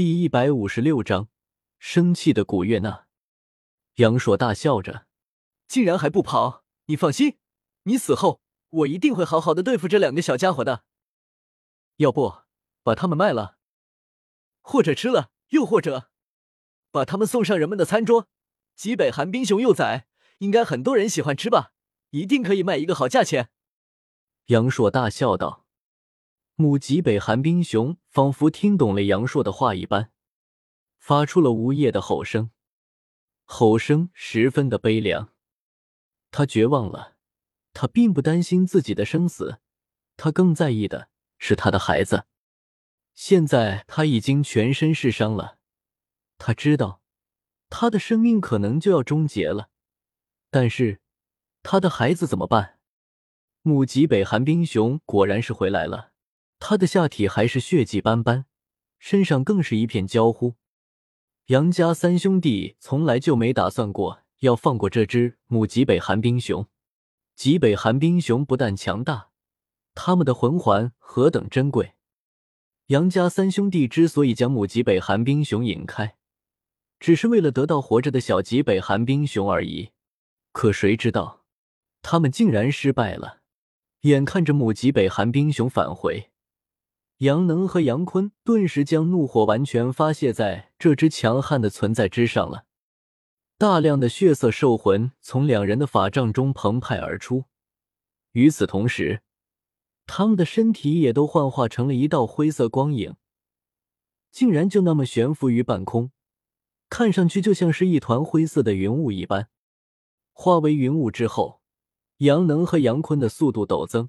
第一百五十六章，生气的古月娜。杨硕大笑着，竟然还不跑！你放心，你死后，我一定会好好的对付这两个小家伙的。要不把他们卖了，或者吃了，又或者把他们送上人们的餐桌。极北寒冰熊幼崽，应该很多人喜欢吃吧？一定可以卖一个好价钱。杨硕大笑道。母极北寒冰熊仿佛听懂了杨硕的话一般，发出了呜咽的吼声，吼声十分的悲凉。他绝望了，他并不担心自己的生死，他更在意的是他的孩子。现在他已经全身是伤了，他知道他的生命可能就要终结了，但是他的孩子怎么办？母极北寒冰熊果然是回来了。他的下体还是血迹斑斑，身上更是一片焦糊。杨家三兄弟从来就没打算过要放过这只母极北寒冰熊。极北寒冰熊不但强大，他们的魂环何等珍贵。杨家三兄弟之所以将母极北寒冰熊引开，只是为了得到活着的小极北寒冰熊而已。可谁知道，他们竟然失败了。眼看着母极北寒冰熊返回。杨能和杨坤顿时将怒火完全发泄在这只强悍的存在之上了。大量的血色兽魂从两人的法杖中澎湃而出，与此同时，他们的身体也都幻化成了一道灰色光影，竟然就那么悬浮于半空，看上去就像是一团灰色的云雾一般。化为云雾之后，杨能和杨坤的速度陡增，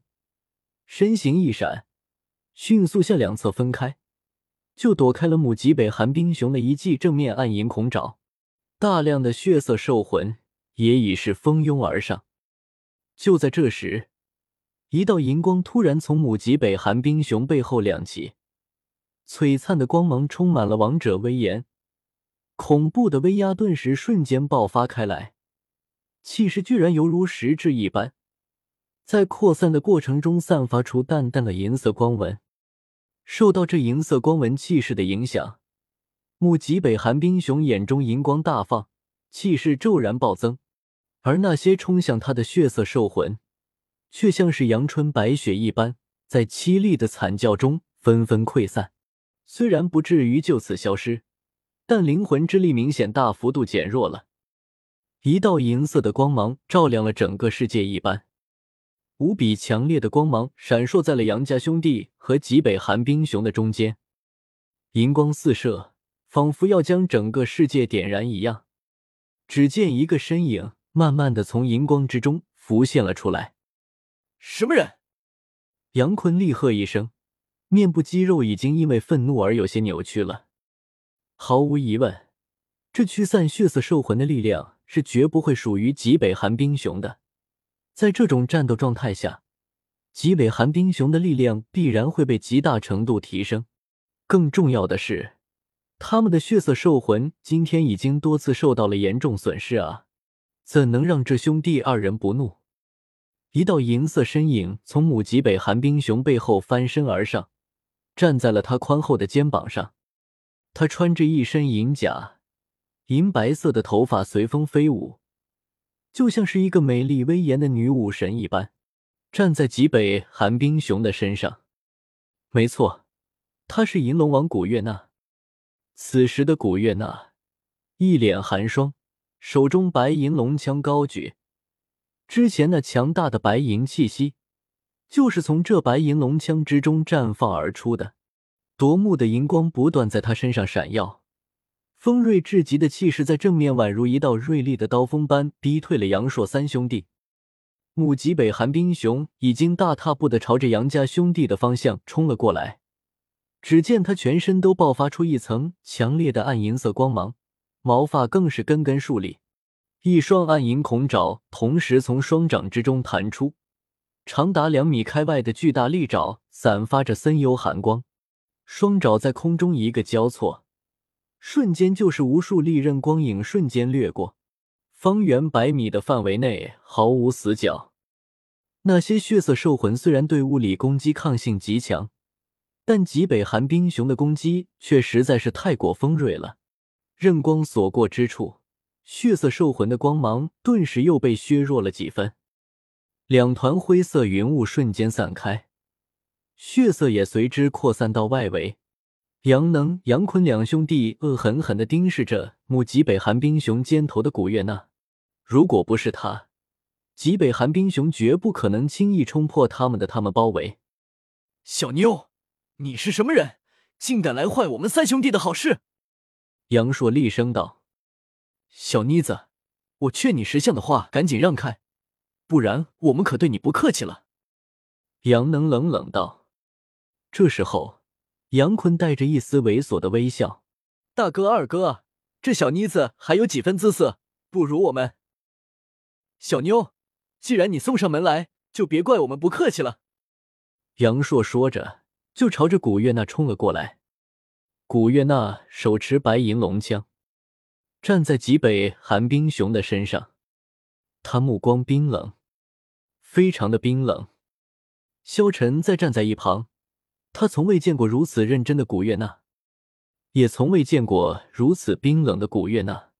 身形一闪。迅速向两侧分开，就躲开了母极北寒冰熊的一记正面暗影恐爪。大量的血色兽魂也已是蜂拥而上。就在这时，一道银光突然从母极北寒冰熊背后亮起，璀璨的光芒充满了王者威严，恐怖的威压顿时瞬间爆发开来，气势居然犹如实质一般。在扩散的过程中，散发出淡淡的银色光纹。受到这银色光纹气势的影响，木极北寒冰熊眼中银光大放，气势骤然暴增。而那些冲向他的血色兽魂，却像是阳春白雪一般，在凄厉的惨叫中纷纷溃散。虽然不至于就此消失，但灵魂之力明显大幅度减弱了。一道银色的光芒照亮了整个世界一般。无比强烈的光芒闪烁在了杨家兄弟和极北寒冰熊的中间，银光四射，仿佛要将整个世界点燃一样。只见一个身影慢慢的从银光之中浮现了出来。什么人？杨坤厉喝一声，面部肌肉已经因为愤怒而有些扭曲了。毫无疑问，这驱散血色兽魂的力量是绝不会属于极北寒冰熊的。在这种战斗状态下，极北寒冰熊的力量必然会被极大程度提升。更重要的是，他们的血色兽魂今天已经多次受到了严重损失啊！怎能让这兄弟二人不怒？一道银色身影从母极北寒冰熊背后翻身而上，站在了他宽厚的肩膀上。他穿着一身银甲，银白色的头发随风飞舞。就像是一个美丽威严的女武神一般，站在极北寒冰熊的身上。没错，她是银龙王古月娜。此时的古月娜一脸寒霜，手中白银龙枪高举。之前那强大的白银气息，就是从这白银龙枪之中绽放而出的。夺目的银光不断在她身上闪耀。锋锐至极的气势在正面宛如一道锐利的刀锋般逼退了杨硕三兄弟。木极北寒冰熊已经大踏步的朝着杨家兄弟的方向冲了过来。只见他全身都爆发出一层强烈的暗银色光芒，毛发更是根根竖立。一双暗银孔爪同时从双掌之中弹出，长达两米开外的巨大利爪散发着森幽寒光，双爪在空中一个交错。瞬间就是无数利刃光影瞬间掠过，方圆百米的范围内毫无死角。那些血色兽魂虽然对物理攻击抗性极强，但极北寒冰熊的攻击却实在是太过锋锐了，刃光所过之处，血色兽魂的光芒顿时又被削弱了几分。两团灰色云雾瞬间散开，血色也随之扩散到外围。杨能、杨坤两兄弟恶狠狠地盯视着目极北寒冰熊肩头的古月娜。如果不是他，极北寒冰熊绝不可能轻易冲破他们的他们包围。小妞，你是什么人，竟敢来坏我们三兄弟的好事？杨硕厉声道：“小妮子，我劝你识相的话，赶紧让开。”不然我们可对你不客气了。”杨能冷冷道。这时候，杨坤带着一丝猥琐的微笑：“大哥、二哥，这小妮子还有几分姿色，不如我们。小妞，既然你送上门来，就别怪我们不客气了。”杨硕说着，就朝着古月娜冲了过来。古月娜手持白银龙枪，站在极北寒冰熊的身上，他目光冰冷。非常的冰冷，萧晨在站在一旁，他从未见过如此认真的古月娜，也从未见过如此冰冷的古月娜。